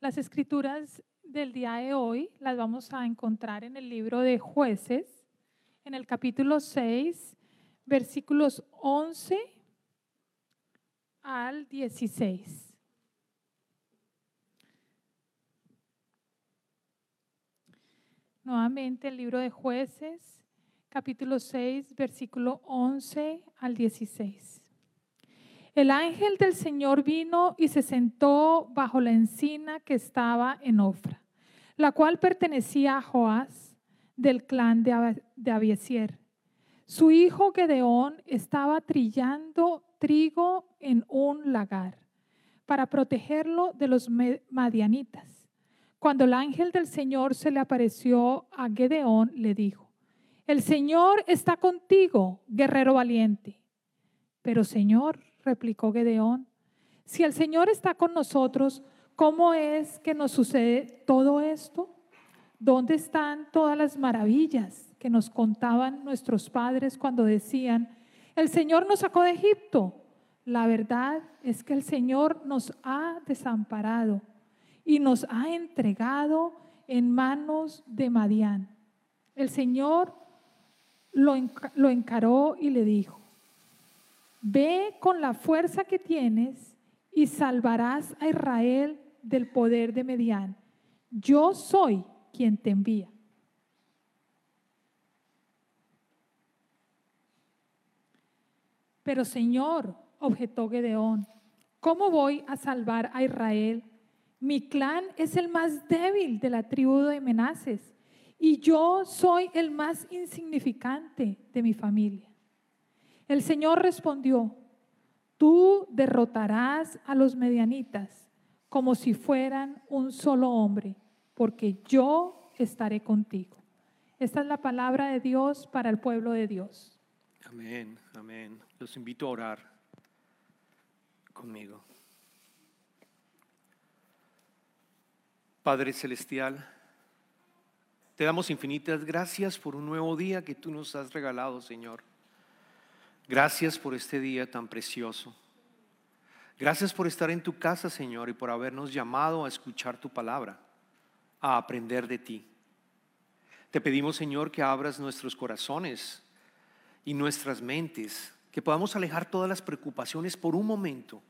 Las escrituras del día de hoy las vamos a encontrar en el libro de jueces, en el capítulo 6, versículos 11 al 16. Nuevamente el libro de jueces, capítulo 6, versículo 11 al 16. El ángel del Señor vino y se sentó bajo la encina que estaba en Ofra, la cual pertenecía a Joás del clan de Abiesier. Su hijo Gedeón estaba trillando trigo en un lagar para protegerlo de los madianitas. Cuando el ángel del Señor se le apareció a Gedeón, le dijo, el Señor está contigo, guerrero valiente. Pero Señor, replicó Gedeón, si el Señor está con nosotros, ¿cómo es que nos sucede todo esto? ¿Dónde están todas las maravillas que nos contaban nuestros padres cuando decían, el Señor nos sacó de Egipto? La verdad es que el Señor nos ha desamparado y nos ha entregado en manos de Madián. El Señor lo, encaró y le dijo, Ve con la fuerza que tienes y salvarás a Israel del poder de Medián. Yo soy quien te envía. Pero Señor, objetó Gedeón, ¿cómo voy a salvar a Israel? Mi clan es el más débil de la tribu de Menaces y yo soy el más insignificante de mi familia. El Señor respondió, tú derrotarás a los medianitas como si fueran un solo hombre, porque yo estaré contigo. Esta es la palabra de Dios para el pueblo de Dios. Amén, amén. Los invito a orar conmigo. Padre Celestial, te damos infinitas gracias por un nuevo día que tú nos has regalado, Señor. Gracias por este día tan precioso. Gracias por estar en tu casa, Señor, y por habernos llamado a escuchar tu palabra, a aprender de ti. Te pedimos, Señor, que abras nuestros corazones y nuestras mentes, que podamos alejar todas las preocupaciones por un momento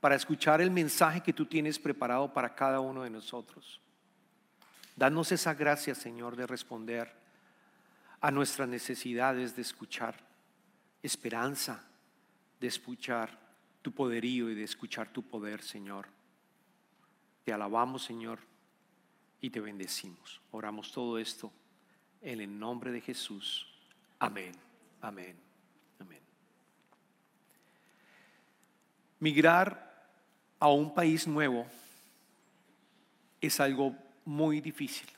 para escuchar el mensaje que tú tienes preparado para cada uno de nosotros. Danos esa gracia, Señor, de responder a nuestras necesidades de escuchar esperanza de escuchar tu poderío y de escuchar tu poder, Señor. Te alabamos, Señor, y te bendecimos. Oramos todo esto en el nombre de Jesús. Amén, amén, amén. Migrar a un país nuevo es algo muy difícil,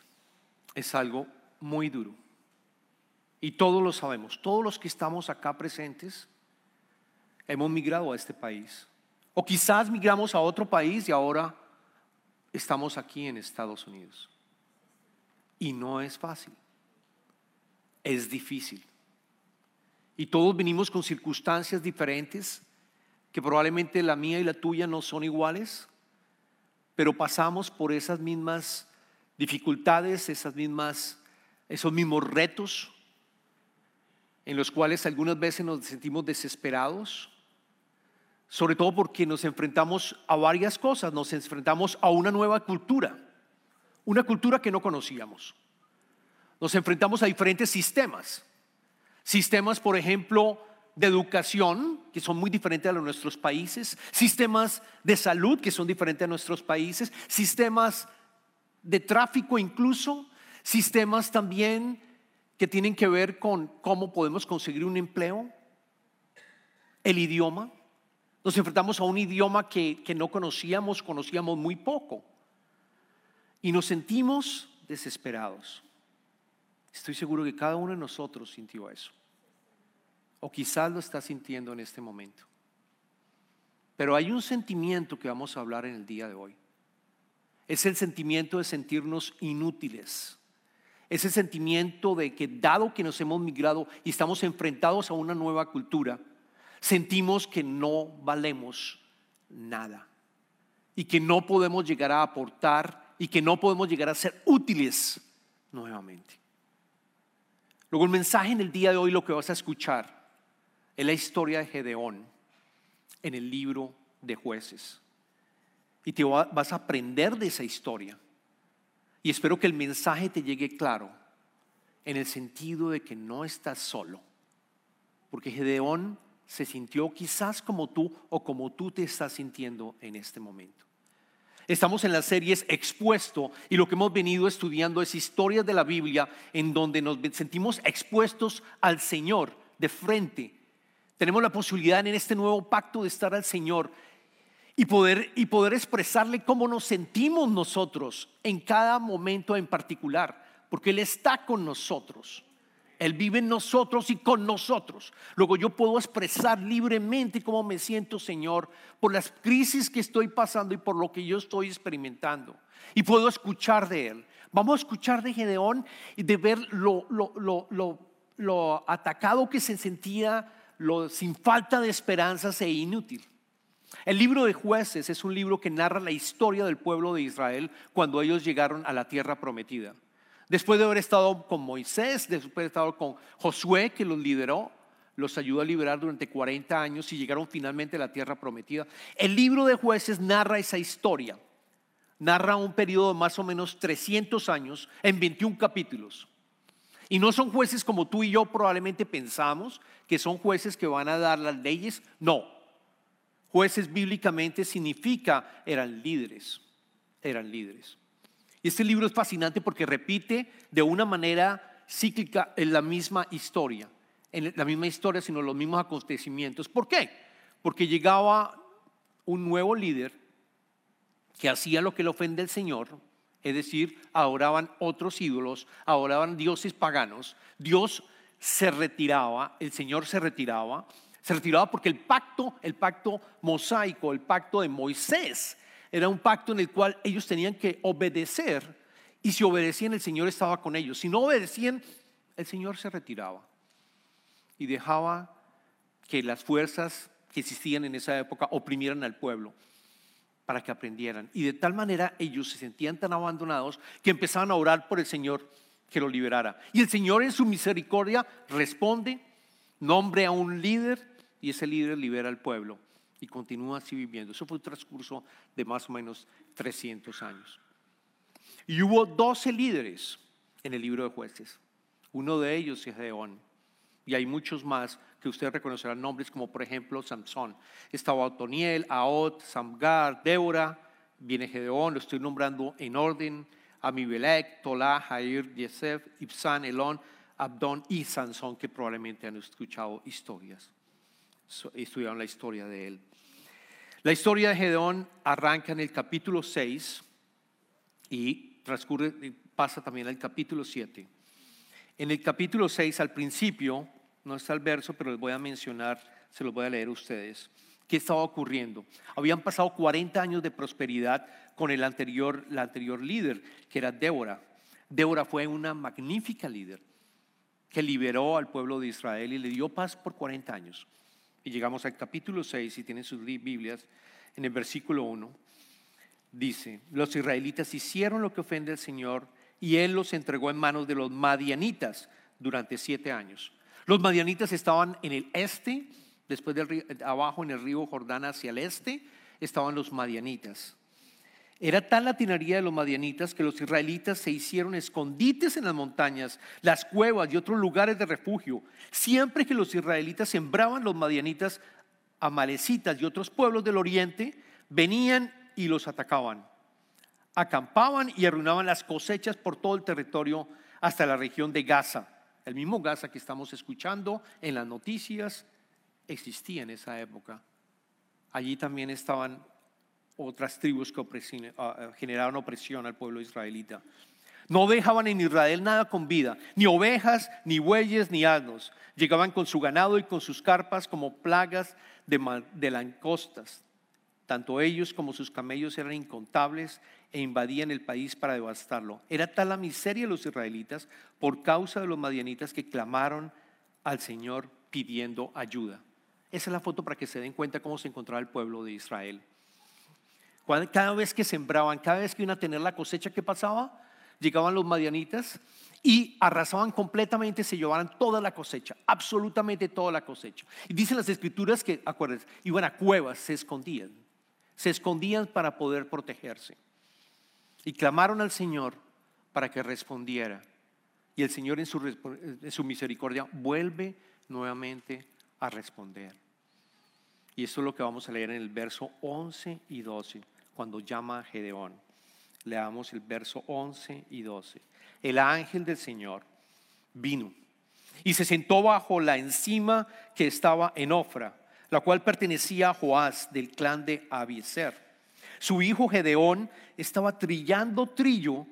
es algo muy duro. Y todos lo sabemos, todos los que estamos acá presentes hemos migrado a este país. O quizás migramos a otro país y ahora estamos aquí en Estados Unidos. Y no es fácil, es difícil. Y todos venimos con circunstancias diferentes, que probablemente la mía y la tuya no son iguales, pero pasamos por esas mismas dificultades, esas mismas, esos mismos retos en los cuales algunas veces nos sentimos desesperados, sobre todo porque nos enfrentamos a varias cosas, nos enfrentamos a una nueva cultura, una cultura que no conocíamos. Nos enfrentamos a diferentes sistemas, sistemas, por ejemplo, de educación, que son muy diferentes a los nuestros países, sistemas de salud, que son diferentes a nuestros países, sistemas de tráfico incluso, sistemas también que tienen que ver con cómo podemos conseguir un empleo, el idioma. Nos enfrentamos a un idioma que, que no conocíamos, conocíamos muy poco. Y nos sentimos desesperados. Estoy seguro que cada uno de nosotros sintió eso. O quizás lo está sintiendo en este momento. Pero hay un sentimiento que vamos a hablar en el día de hoy. Es el sentimiento de sentirnos inútiles ese sentimiento de que dado que nos hemos migrado y estamos enfrentados a una nueva cultura, sentimos que no valemos nada, y que no podemos llegar a aportar y que no podemos llegar a ser útiles nuevamente. Luego el mensaje en el día de hoy, lo que vas a escuchar, es la historia de Gedeón en el libro de jueces. Y te vas a aprender de esa historia. Y espero que el mensaje te llegue claro en el sentido de que no estás solo. Porque Gedeón se sintió quizás como tú o como tú te estás sintiendo en este momento. Estamos en las series Expuesto y lo que hemos venido estudiando es historias de la Biblia en donde nos sentimos expuestos al Señor de frente. Tenemos la posibilidad en este nuevo pacto de estar al Señor y poder, y poder expresarle cómo nos sentimos nosotros en cada momento en particular, porque Él está con nosotros. Él vive en nosotros y con nosotros. Luego yo puedo expresar libremente cómo me siento, Señor, por las crisis que estoy pasando y por lo que yo estoy experimentando. Y puedo escuchar de Él. Vamos a escuchar de Gedeón y de ver lo, lo, atacado que se sentía, lo, sin falta de esperanzas e inútil. El libro de jueces es un libro que narra la historia del pueblo de Israel cuando ellos llegaron a la tierra prometida. Después de haber estado con Moisés, después de haber estado con Josué, que los lideró, los ayudó a liberar durante 40 años y llegaron finalmente a la tierra prometida. El libro de jueces narra esa historia. Narra un periodo de más o menos 300 años en 21 capítulos. Y no son jueces como tú y yo probablemente pensamos, que son jueces que van a dar las leyes. No. Jueces bíblicamente significa eran líderes. Eran líderes. Y este libro es fascinante porque repite de una manera cíclica en la misma historia, en la misma historia, sino los mismos acontecimientos. ¿Por qué? Porque llegaba un nuevo líder que hacía lo que le ofende al Señor, es decir, adoraban otros ídolos, adoraban dioses paganos. Dios se retiraba, el Señor se retiraba, se retiraba porque el pacto, el pacto mosaico, el pacto de Moisés, era un pacto en el cual ellos tenían que obedecer y si obedecían el Señor estaba con ellos. Si no obedecían, el Señor se retiraba y dejaba que las fuerzas que existían en esa época oprimieran al pueblo para que aprendieran. Y de tal manera ellos se sentían tan abandonados que empezaban a orar por el Señor que lo liberara. Y el Señor en su misericordia responde, nombre a un líder y ese líder libera al pueblo y continúa así viviendo. Eso fue un transcurso de más o menos 300 años. Y hubo 12 líderes en el libro de jueces. Uno de ellos es Gedeón. Y hay muchos más que ustedes reconocerán nombres como por ejemplo Samson. Estaba Otoniel, Aot, Samgar, Débora, viene Gedeón, lo estoy nombrando en orden. Amibelec, Tola, Jair, Yesef, Ibsan, Elón, Abdón y Sansón, que probablemente han escuchado historias, estudiaron la historia de él. La historia de Gedeón arranca en el capítulo 6 y transcurre, pasa también al capítulo 7. En el capítulo 6, al principio, no está el verso, pero les voy a mencionar, se los voy a leer a ustedes. ¿Qué estaba ocurriendo? Habían pasado 40 años de prosperidad con el anterior, la anterior líder, que era Débora. Débora fue una magnífica líder que liberó al pueblo de Israel y le dio paz por 40 años. Y llegamos al capítulo 6, si tienen sus Biblias, en el versículo 1, dice, los israelitas hicieron lo que ofende al Señor y Él los entregó en manos de los madianitas durante siete años. Los madianitas estaban en el este, después del río, abajo en el río Jordán hacia el este, estaban los madianitas. Era tal la tinaría de los madianitas que los israelitas se hicieron escondites en las montañas, las cuevas y otros lugares de refugio. Siempre que los israelitas sembraban los madianitas, amalecitas y otros pueblos del oriente, venían y los atacaban. Acampaban y arruinaban las cosechas por todo el territorio hasta la región de Gaza. El mismo Gaza que estamos escuchando en las noticias existía en esa época. Allí también estaban otras tribus que ah, ah, generaron opresión al pueblo israelita. No dejaban en Israel nada con vida, ni ovejas, ni bueyes, ni asnos. Llegaban con su ganado y con sus carpas como plagas de, de lancostas. Tanto ellos como sus camellos eran incontables e invadían el país para devastarlo. Era tal la miseria de los israelitas por causa de los madianitas que clamaron al Señor pidiendo ayuda. Esa es la foto para que se den cuenta cómo se encontraba el pueblo de Israel. Cada vez que sembraban, cada vez que iban a tener la cosecha, ¿qué pasaba? Llegaban los madianitas y arrasaban completamente, se llevaban toda la cosecha, absolutamente toda la cosecha. Y dicen las escrituras que, acuérdense, iban a cuevas, se escondían, se escondían para poder protegerse. Y clamaron al Señor para que respondiera. Y el Señor en su, en su misericordia vuelve nuevamente a responder. Y esto es lo que vamos a leer en el verso 11 y 12, cuando llama a Gedeón. Leamos el verso 11 y 12. El ángel del Señor vino y se sentó bajo la encima que estaba en Ofra, la cual pertenecía a Joás del clan de Abieser. Su hijo Gedeón estaba trillando trillo,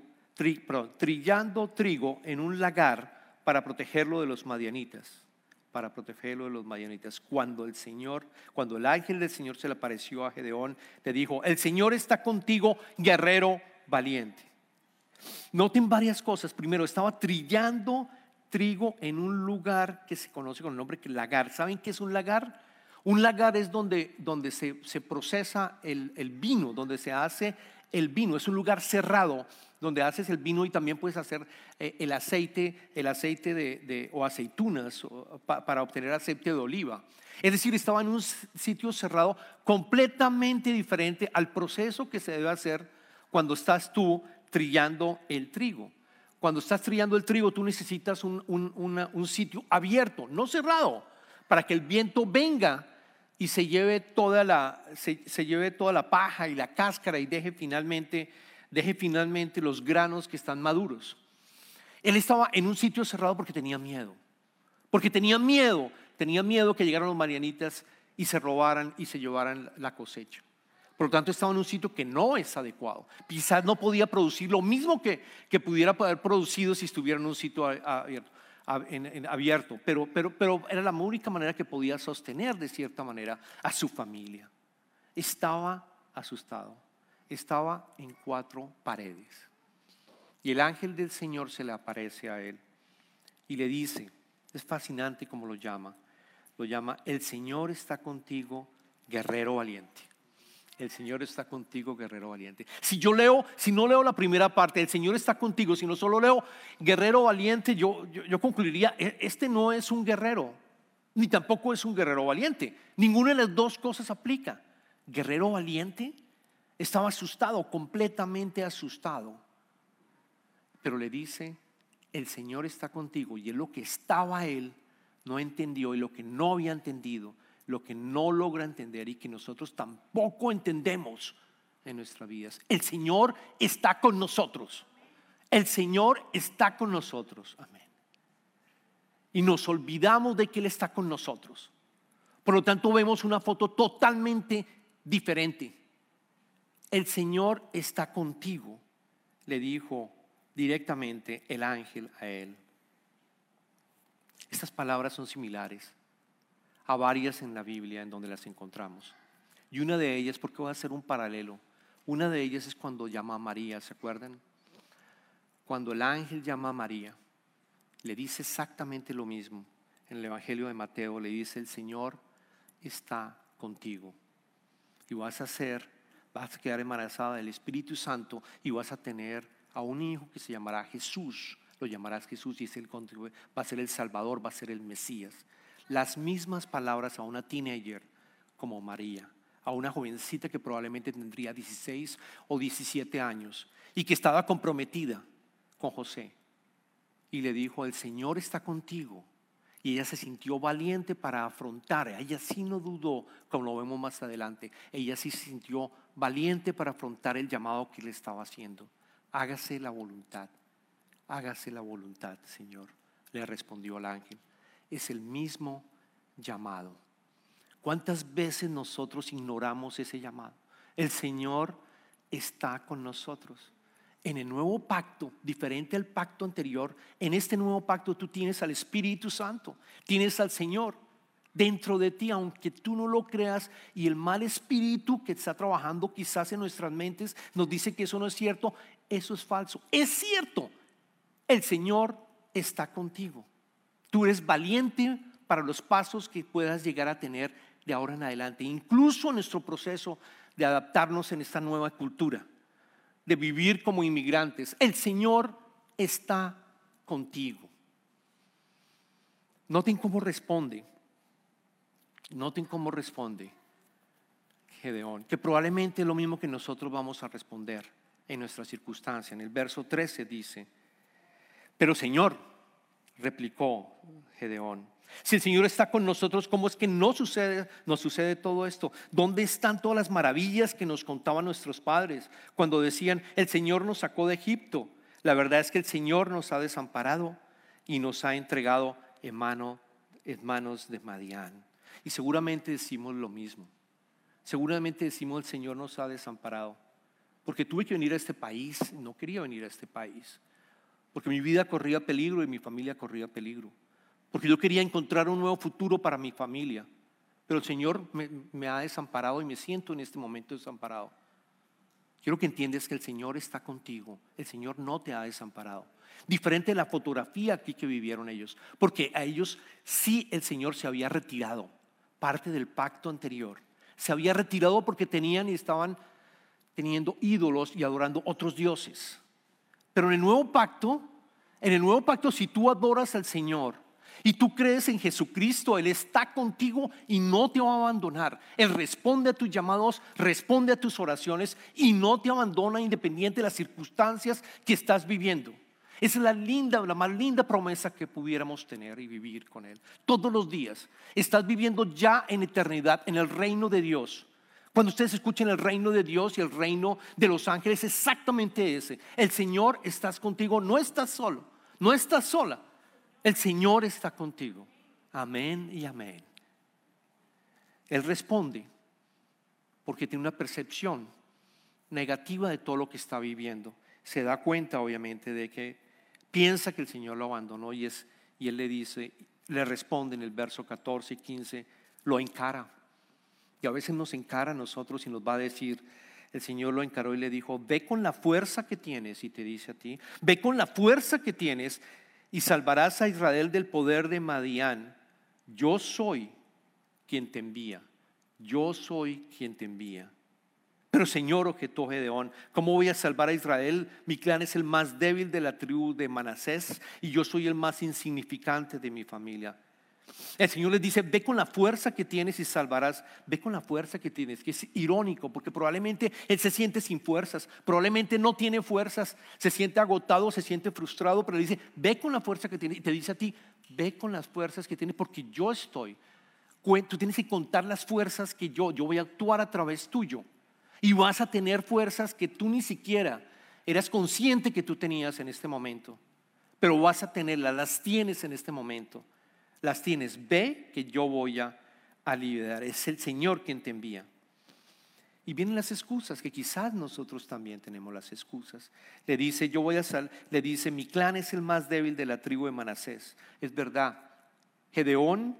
trillando trigo en un lagar para protegerlo de los madianitas para protegerlo de los madianitas. Cuando el Señor, cuando el ángel del Señor se le apareció a Gedeón, le dijo, el Señor está contigo, guerrero valiente. Noten varias cosas. Primero, estaba trillando trigo en un lugar que se conoce con el nombre que lagar. ¿Saben qué es un lagar? Un lagar es donde, donde se, procesa el vino, donde se hace el vino. Es un lugar cerrado donde haces el vino y también puedes hacer eh, el aceite, el aceite de, o aceitunas para obtener aceite de oliva. Es decir, estaba en un sitio cerrado completamente diferente al proceso que se debe hacer cuando estás tú trillando el trigo. Cuando estás trillando el trigo, tú necesitas un, sitio abierto, no cerrado, para que el viento venga y se lleve toda la, se, lleve toda la paja y la cáscara y deje finalmente, deje finalmente los granos que están maduros. Él estaba en un sitio cerrado porque tenía miedo. Porque tenía miedo, tenía miedo que llegaran los marianitas y se robaran y se llevaran la cosecha. Por lo tanto, estaba en un sitio que no es adecuado. Quizás no podía producir lo mismo que, que pudiera haber producido si estuviera en un sitio abierto abierto, pero, pero, pero era la única manera que podía sostener de cierta manera a su familia. Estaba asustado, estaba en cuatro paredes. Y el ángel del Señor se le aparece a él y le dice, es fascinante como lo llama, lo llama, el Señor está contigo, guerrero valiente el Señor está contigo, guerrero valiente. Si yo leo, si no leo la primera parte, el Señor está contigo, si no solo leo guerrero valiente, yo, yo, concluiría, e, este no es un guerrero, ni tampoco es un guerrero valiente. Ninguna de las dos cosas aplica. Guerrero valiente estaba asustado, completamente asustado. Pero le dice, el Señor está contigo. Y es lo que estaba él, no entendió y lo que no había entendido lo que no logra entender y que nosotros tampoco entendemos en nuestras vidas. El Señor está con nosotros. El Señor está con nosotros. Amén. Y nos olvidamos de que Él está con nosotros. Por lo tanto, vemos una foto totalmente diferente. El Señor está contigo, le dijo directamente el ángel a él. Estas palabras son similares a varias en la Biblia en donde las encontramos. Y una de ellas, porque voy a hacer un paralelo, una de ellas es cuando llama a María, ¿se acuerdan? Cuando el ángel llama a María, le dice exactamente lo mismo. En el Evangelio de Mateo le dice, el Señor está contigo. Y vas a ser, vas a quedar embarazada del Espíritu Santo y vas a tener a un hijo que se llamará Jesús. Lo llamarás Jesús y es el, va a ser el Salvador, va a ser el Mesías las mismas palabras a una teenager como María, a una jovencita que probablemente tendría 16 o 17 años y que estaba comprometida con José. Y le dijo, el Señor está contigo. Y ella se sintió valiente para afrontar. Ella sí no dudó, como lo vemos más adelante. Ella sí se sintió valiente para afrontar el llamado que le estaba haciendo. Hágase la voluntad. Hágase la voluntad, Señor. Le respondió el ángel es el mismo llamado. ¿Cuántas veces nosotros ignoramos ese llamado? El Señor está con nosotros. En el nuevo pacto, diferente al pacto anterior, en este nuevo pacto tú tienes al Espíritu Santo, tienes al Señor dentro de ti, aunque tú no lo creas, y el mal espíritu que está trabajando quizás en nuestras mentes nos dice que eso no es cierto, eso es falso. Es cierto, el Señor está contigo. Tú eres valiente para los pasos que puedas llegar a tener de ahora en adelante. Incluso en nuestro proceso de adaptarnos en esta nueva cultura, de vivir como inmigrantes. El Señor está contigo. Noten cómo responde. Noten cómo responde Gedeón, que probablemente es lo mismo que nosotros vamos a responder en nuestra circunstancia. En el verso 13 dice, pero Señor, replicó Gedeón, si el Señor está con nosotros, ¿cómo es que no sucede, nos sucede todo esto? ¿Dónde están todas las maravillas que nos contaban nuestros padres cuando decían, el Señor nos sacó de Egipto? La verdad es que el Señor nos ha desamparado y nos ha entregado en, en manos de Madián. Y seguramente decimos lo mismo. Seguramente decimos, el Señor nos ha desamparado. Porque tuve que venir a este país, no quería venir a este país. Porque mi vida corría peligro y mi familia corría peligro porque yo quería encontrar un nuevo futuro para mi familia. Pero el Señor me, ha desamparado y me siento en este momento desamparado. Quiero que entiendas que el Señor está contigo, el Señor no te ha desamparado. Diferente de la fotografía aquí que vivieron ellos, porque a ellos sí el Señor se había retirado, parte del pacto anterior. Se había retirado porque tenían y estaban teniendo ídolos y adorando otros dioses. Pero en el nuevo pacto, en el nuevo pacto si tú adoras al Señor, y tú crees en Jesucristo, Él está contigo y no te va a abandonar. Él responde a tus llamados, responde a tus oraciones y no te abandona independiente de las circunstancias que estás viviendo. Esa es la linda, la más linda promesa que pudiéramos tener y vivir con Él. Todos los días estás viviendo ya en eternidad, en el reino de Dios. Cuando ustedes escuchen el reino de Dios y el reino de los ángeles, exactamente ese. El Señor estás contigo, no estás solo, no estás sola. El Señor está contigo. Amén y amén. Él responde porque tiene una percepción negativa de todo lo que está viviendo. Se da cuenta, obviamente, de que piensa que el Señor lo abandonó y, es, y él le dice, le responde en el verso 14 y 15, lo encara. Y a veces nos encara a nosotros y nos va a decir, el Señor lo encaró y le dijo, ve con la fuerza que tienes, y te dice a ti, ve con la fuerza que tienes y salvarás a Israel del poder de Madián. Yo soy quien te envía. Yo soy quien te envía. Pero Señor, objetó Gedeón, ¿cómo voy a salvar a Israel? Mi clan es el más débil de la tribu de Manasés y yo soy el más insignificante de mi familia. El Señor les dice, ve con la fuerza que tienes y salvarás. Ve con la fuerza que tienes, que es irónico, porque probablemente Él se siente sin fuerzas, probablemente no tiene fuerzas, se siente agotado, se siente frustrado, pero le dice, ve con la fuerza que tienes. Y te dice a ti, ve con las fuerzas que tienes, porque yo estoy. Tú tienes que contar las fuerzas que yo, yo voy a actuar a través tuyo. Y vas a tener fuerzas que tú ni siquiera eras consciente que tú tenías en este momento. Pero vas a tenerlas, las tienes en este momento las tienes. Ve que yo voy a, aliviar. Es el Señor quien te envía. Y vienen las excusas, que quizás nosotros también tenemos las excusas. Le dice, yo voy a sal, le dice, mi clan es el más débil de la tribu de Manasés. Es verdad. Gedeón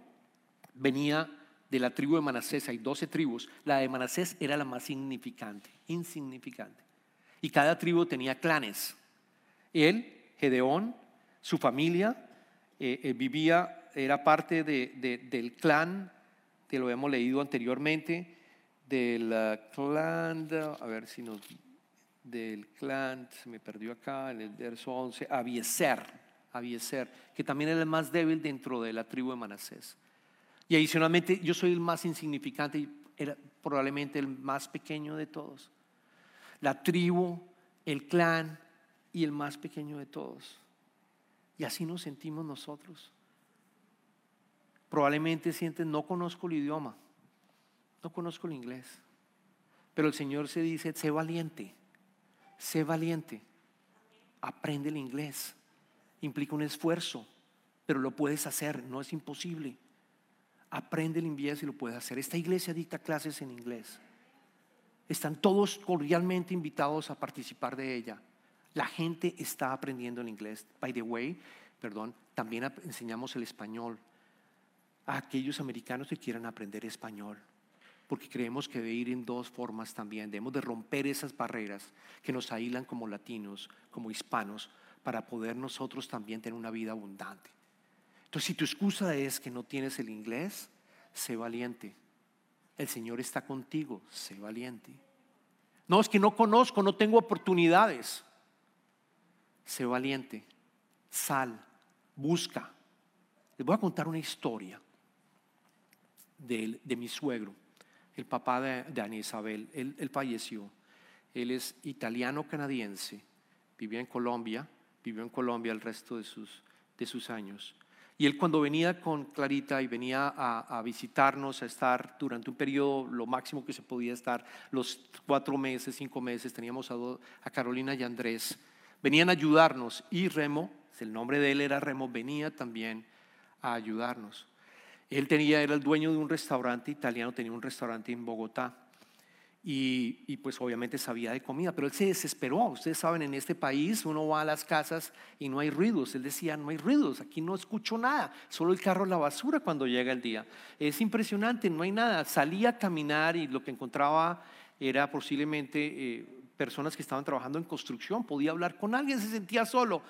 venía de la tribu de Manasés, hay 12 tribus. La de Manasés era la más significante, insignificante. Y cada tribu tenía clanes. Él, Gedeón, su familia, eh, eh, vivía era parte del clan, que lo hemos leído anteriormente, del uh, clan, a ver si nos, del clan, se me perdió acá en el verso 11, Abieser, Abieser, que también era el más débil dentro de la tribu de Manasés. Y adicionalmente yo soy el más insignificante era probablemente el más pequeño de todos. La tribu, el clan y el más pequeño de todos. Y así nos sentimos nosotros. Probablemente sientes, no conozco el idioma, no conozco el inglés. Pero el Señor se dice, sé valiente, sé valiente, aprende el inglés. Implica un esfuerzo, pero lo puedes hacer, no es imposible. Aprende el inglés y lo puedes hacer. Esta iglesia dicta clases en inglés. Están todos cordialmente invitados a participar de ella. La gente está aprendiendo el inglés. By the way, perdón, también enseñamos el español a aquellos americanos que quieran aprender español, porque creemos que debe ir en dos formas también. Debemos de romper esas barreras que nos aíslan como latinos, como hispanos, para poder nosotros también tener una vida abundante. Entonces, si tu excusa es que no tienes el inglés, sé valiente. el Señor está contigo, sé valiente. No, es que no conozco, no tengo oportunidades. Sé valiente, sal, busca. Les voy a contar una historia de, mi suegro, el papá de, de Ana Isabel. Él, él falleció. Él es italiano-canadiense, vivió en Colombia, vivió en Colombia el resto de sus, de sus años. Y él cuando venía con Clarita y venía a, visitarnos, a estar durante un periodo, lo máximo que se podía estar, los cuatro meses, cinco meses, teníamos a, a Carolina y Andrés, venían a ayudarnos y Remo, el nombre de él era Remo, venía también a ayudarnos. Él tenía, era el dueño de un restaurante italiano, tenía un restaurante en Bogotá. Y, pues obviamente sabía de comida, pero él se desesperó. Ustedes saben, en este país uno va a las casas y no hay ruidos. Él decía, no hay ruidos, aquí no escucho nada, solo el carro la basura cuando llega el día. Es impresionante, no hay nada. Salía a caminar y lo que encontraba era posiblemente eh, personas que estaban trabajando en construcción, podía hablar con alguien, se sentía solo.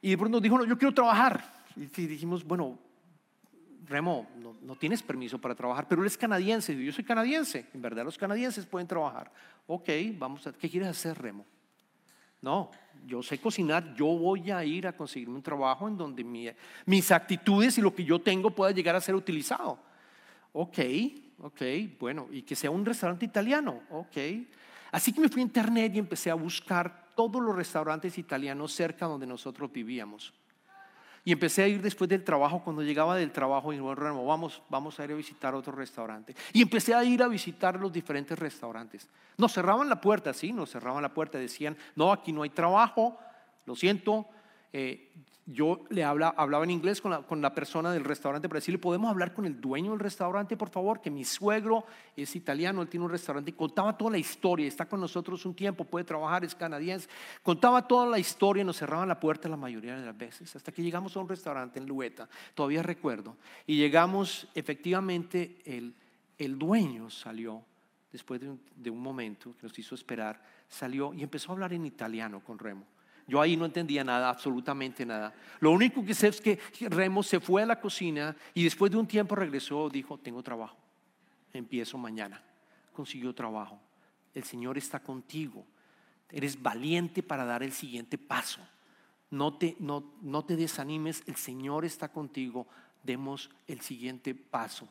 Y de pronto dijo, no, yo quiero trabajar. Y dijimos, bueno, Remo, no, tienes permiso para trabajar, pero él es canadiense, yo soy canadiense, en verdad los canadienses pueden trabajar. Ok, vamos a, ¿qué quieres hacer, Remo? No, yo sé cocinar, yo voy a ir a conseguirme un trabajo en donde mis actitudes y lo que yo tengo pueda llegar a ser utilizado. Ok, ok, bueno, y que sea un restaurante italiano, ok. Así que me fui a internet y empecé a buscar todos los restaurantes italianos cerca donde nosotros vivíamos. Y empecé a ir después del trabajo, cuando llegaba del trabajo, y bueno, vamos, vamos a ir a visitar otro restaurante. Y empecé a ir a visitar los diferentes restaurantes. Nos cerraban la puerta, sí, nos cerraban la puerta, decían, no, aquí no hay trabajo, lo siento, eh, yo le hablaba en inglés con la, persona del restaurante para decirle, ¿podemos hablar con el dueño del restaurante, por favor? Que mi suegro es italiano, él tiene un restaurante y contaba toda la historia, está con nosotros un tiempo, puede trabajar, es canadiense. Contaba toda la historia y nos cerraban la puerta la mayoría de las veces, hasta que llegamos a un restaurante en Lueta, todavía recuerdo, y llegamos, efectivamente, el, dueño salió, después de un momento que nos hizo esperar, salió y empezó a hablar en italiano con Remo. Yo ahí no entendía nada, absolutamente nada. Lo único que sé es que Remo se fue a la cocina y después de un tiempo regresó, dijo, tengo trabajo, empiezo mañana. Consiguió trabajo. El Señor está contigo. Eres valiente para dar el siguiente paso. No te, no, no te desanimes, el Señor está contigo. Demos el siguiente paso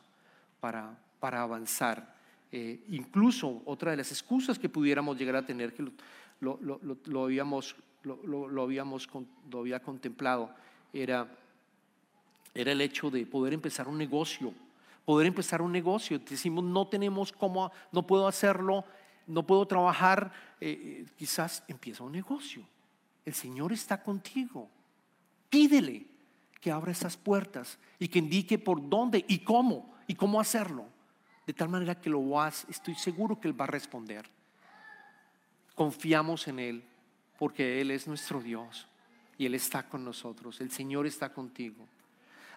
para, para avanzar. Eh, incluso otra de las excusas que pudiéramos llegar a tener, que lo, lo, lo, lo habíamos lo, habíamos lo había contemplado, era, era el hecho de poder empezar un negocio, poder empezar un negocio. Decimos, no tenemos cómo, no puedo hacerlo, no puedo trabajar, eh, eh, quizás empieza un negocio. El Señor está contigo. Pídele que abra esas puertas y que indique por dónde y cómo y cómo hacerlo. De tal manera que lo vas, estoy seguro que Él va a responder. Confiamos en Él porque Él es nuestro Dios y Él está con nosotros, el Señor está contigo.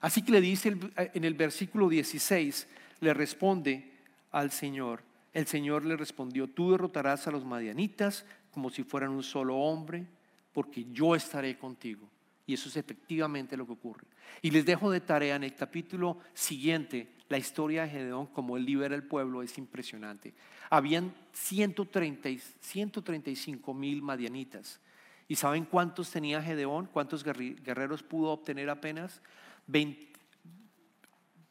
Así que le dice en el versículo 16, le responde al Señor, el Señor le respondió, tú derrotarás a los madianitas como si fueran un solo hombre, porque yo estaré contigo. Y eso es efectivamente lo que ocurre. Y les dejo de tarea en el capítulo siguiente, la historia de Gedeón, como él libera el pueblo, es impresionante. Habían 130, 135 mil madianitas. ¿Y saben cuántos tenía Gedeón? ¿Cuántos guerreros pudo obtener apenas?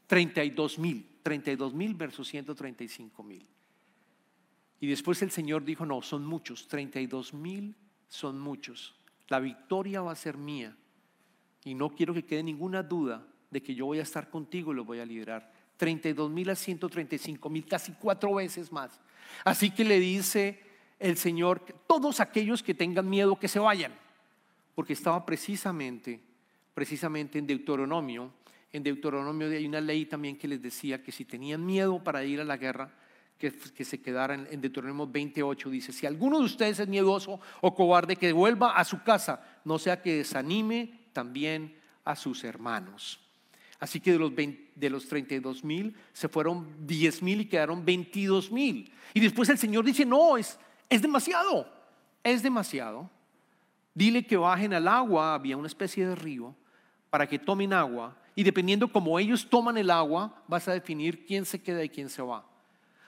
32 mil. 32 mil versus 135 mil. Y después el Señor dijo, no, son muchos. 32 mil son muchos. La victoria va a ser mía. Y no quiero que quede ninguna duda de que yo voy a estar contigo y lo voy a liderar. 32 mil a 135 mil, casi cuatro veces más. Así que le dice el Señor, todos aquellos que tengan miedo que se vayan, porque estaba precisamente, precisamente en Deuteronomio, en Deuteronomio hay una ley también que les decía que si tenían miedo para ir a la guerra, que, se quedaran en Deuteronomio 28, dice, si alguno de ustedes es miedoso o cobarde, que vuelva a su casa, no sea que desanime también a sus hermanos. Así que de los, de los 32 mil se fueron 10 mil y quedaron 22 mil. Y después el Señor dice, no, es, es demasiado, es demasiado. Dile que bajen al agua, había una especie de río, para que tomen agua. Y dependiendo como ellos toman el agua, vas a definir quién se queda y quién se va.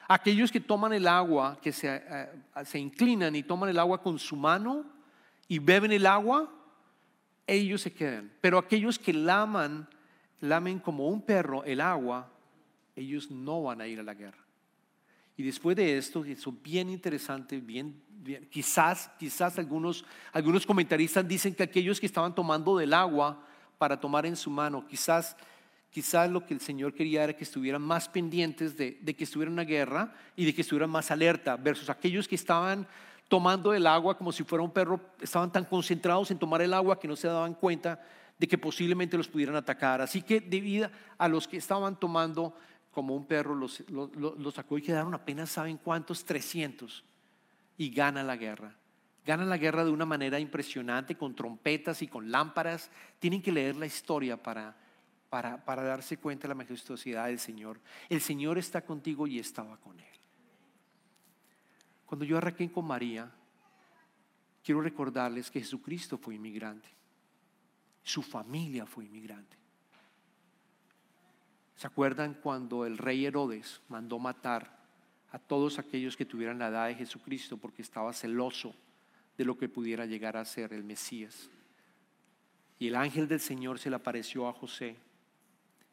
Aquellos que toman el agua, que se, eh, se inclinan y toman el agua con su mano y beben el agua, ellos se quedan. Pero aquellos que laman, lamen como un perro el agua, ellos no van a ir a la guerra. Y después de esto, eso bien interesante, bien, quizás, quizás algunos, algunos comentaristas dicen que aquellos que estaban tomando del agua para tomar en su mano, quizás, quizás lo que el Señor quería era que estuvieran más pendientes de, de que estuviera una guerra y de que estuvieran más alerta, versus aquellos que estaban tomando el agua como si fuera un perro, estaban tan concentrados en tomar el agua que no se daban cuenta de que posiblemente los pudieran atacar. Así que debido a los que estaban tomando como un perro, los, sacó y quedaron apenas, ¿saben cuántos? 300. Y gana la guerra. Gana la guerra de una manera impresionante, con trompetas y con lámparas. Tienen que leer la historia para, para, para darse cuenta de la majestuosidad del Señor. El Señor está contigo y estaba con él. Cuando yo arranqué con María, quiero recordarles que Jesucristo fue inmigrante. Su familia fue inmigrante. ¿Se acuerdan cuando el rey Herodes mandó matar a todos aquellos que tuvieran la edad de Jesucristo porque estaba celoso de lo que pudiera llegar a ser el Mesías? Y el ángel del Señor se le apareció a José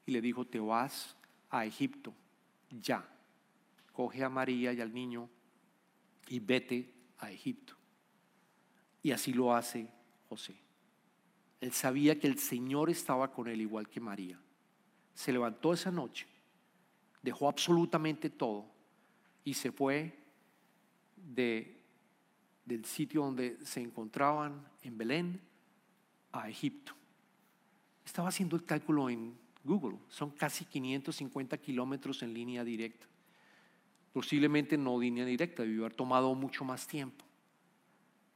y le dijo, te vas a Egipto, ya. Coge a María y al niño y vete a Egipto. Y así lo hace José. Él sabía que el Señor estaba con él igual que María se levantó esa noche, dejó absolutamente todo y se fue de, del sitio donde se encontraban en Belén a Egipto. Estaba haciendo el cálculo en Google, son casi 550 kilómetros en línea directa. Posiblemente no línea directa, debió haber tomado mucho más tiempo,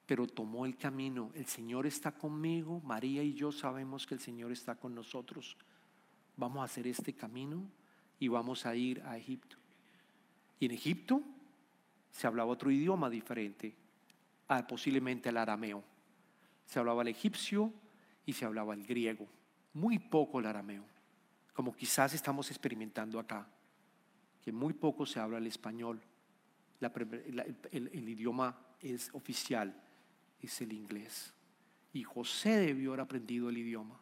pero tomó el camino. El Señor está conmigo, María y yo sabemos que el Señor está con nosotros vamos a hacer este camino y vamos a ir a Egipto. Y en Egipto se hablaba otro idioma diferente, posiblemente el arameo. Se hablaba el egipcio y se hablaba el griego, muy poco el arameo, como quizás estamos experimentando acá, que muy poco se habla el español. el idioma es oficial, es el inglés. Y José debió haber aprendido el idioma.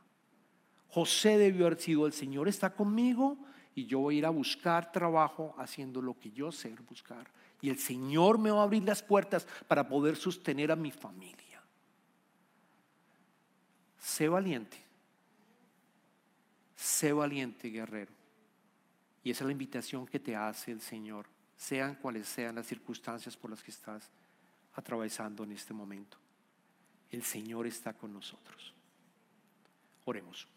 José debió haber sido, el Señor está conmigo y yo voy a ir a buscar trabajo haciendo lo que yo sé buscar. Y el Señor me va a abrir las puertas para poder sostener a mi familia. Sé valiente. Sé valiente, guerrero. Y esa es la invitación que te hace el Señor, sean cuales sean las circunstancias por las que estás atravesando en este momento. El Señor está con nosotros. Oremos.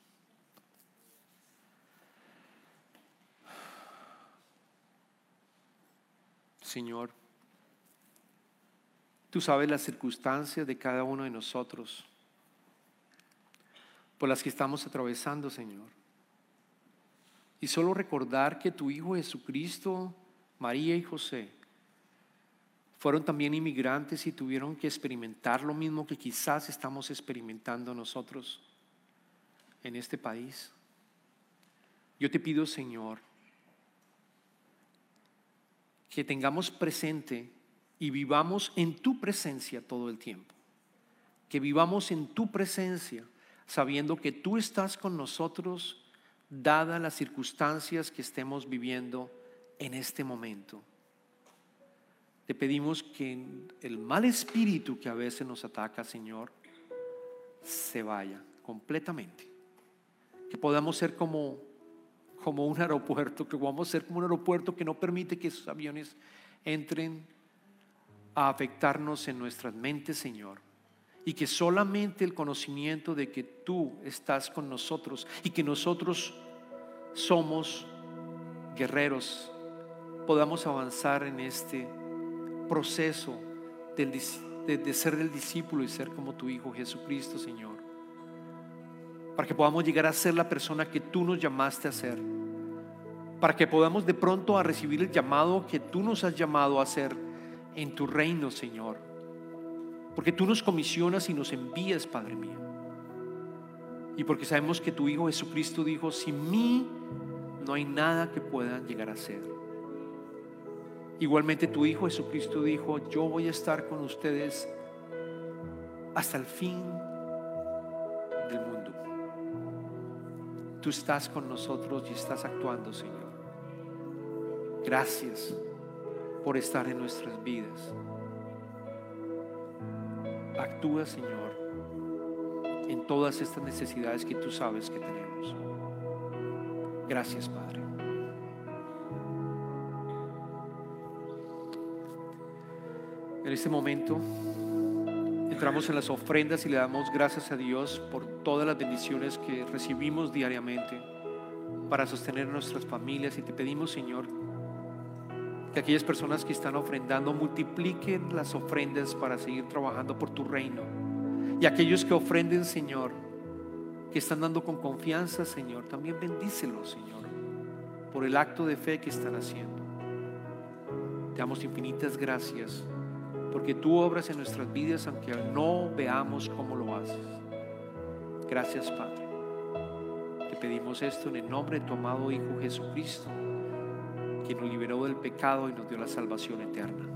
Señor. Tú sabes las circunstancias de cada uno de nosotros por las que estamos atravesando, Señor. Y solo recordar que tu Hijo Jesucristo, María y José, fueron también inmigrantes y tuvieron que experimentar lo mismo que quizás estamos experimentando nosotros en este país. Yo te pido, Señor, que tengamos presente y vivamos en tu presencia todo el tiempo. Que vivamos en tu presencia sabiendo que tú estás con nosotros dadas las circunstancias que estemos viviendo en este momento. Te pedimos que el mal espíritu que a veces nos ataca, Señor, se vaya completamente. Que podamos ser como como un aeropuerto, que a ser como un aeropuerto que no permite que esos aviones entren a afectarnos en nuestras mentes, Señor. Y que solamente el conocimiento de que tú estás con nosotros y que nosotros somos guerreros, podamos avanzar en este proceso de, ser el discípulo y ser como tu Hijo Jesucristo, Señor para que podamos llegar a ser la persona que tú nos llamaste a ser, para que podamos de pronto a recibir el llamado que tú nos has llamado a hacer en tu reino, Señor. Porque tú nos comisionas y nos envías, Padre mío. Y porque sabemos que tu Hijo Jesucristo dijo, sin mí no hay nada que puedan llegar a ser. Igualmente tu Hijo Jesucristo dijo, yo voy a estar con ustedes hasta el fin del mundo. Tú estás con nosotros y estás actuando, Señor. Gracias por estar en nuestras vidas. Actúa, Señor, en todas estas necesidades que tú sabes que tenemos. Gracias, Padre. En este momento entramos en las ofrendas y le damos gracias a Dios por todas las bendiciones que recibimos diariamente para sostener nuestras familias y te pedimos, Señor, que aquellas personas que están ofrendando multipliquen las ofrendas para seguir trabajando por tu reino. Y aquellos que ofrenden, Señor, que están dando con confianza, Señor, también bendícelos, Señor, por el acto de fe que están haciendo. Te damos infinitas gracias porque tú obras en nuestras vidas aunque no veamos cómo lo haces. Gracias, Padre. Te pedimos esto en el nombre de tu amado Hijo Jesucristo, quien nos liberó del pecado y nos dio la salvación eterna.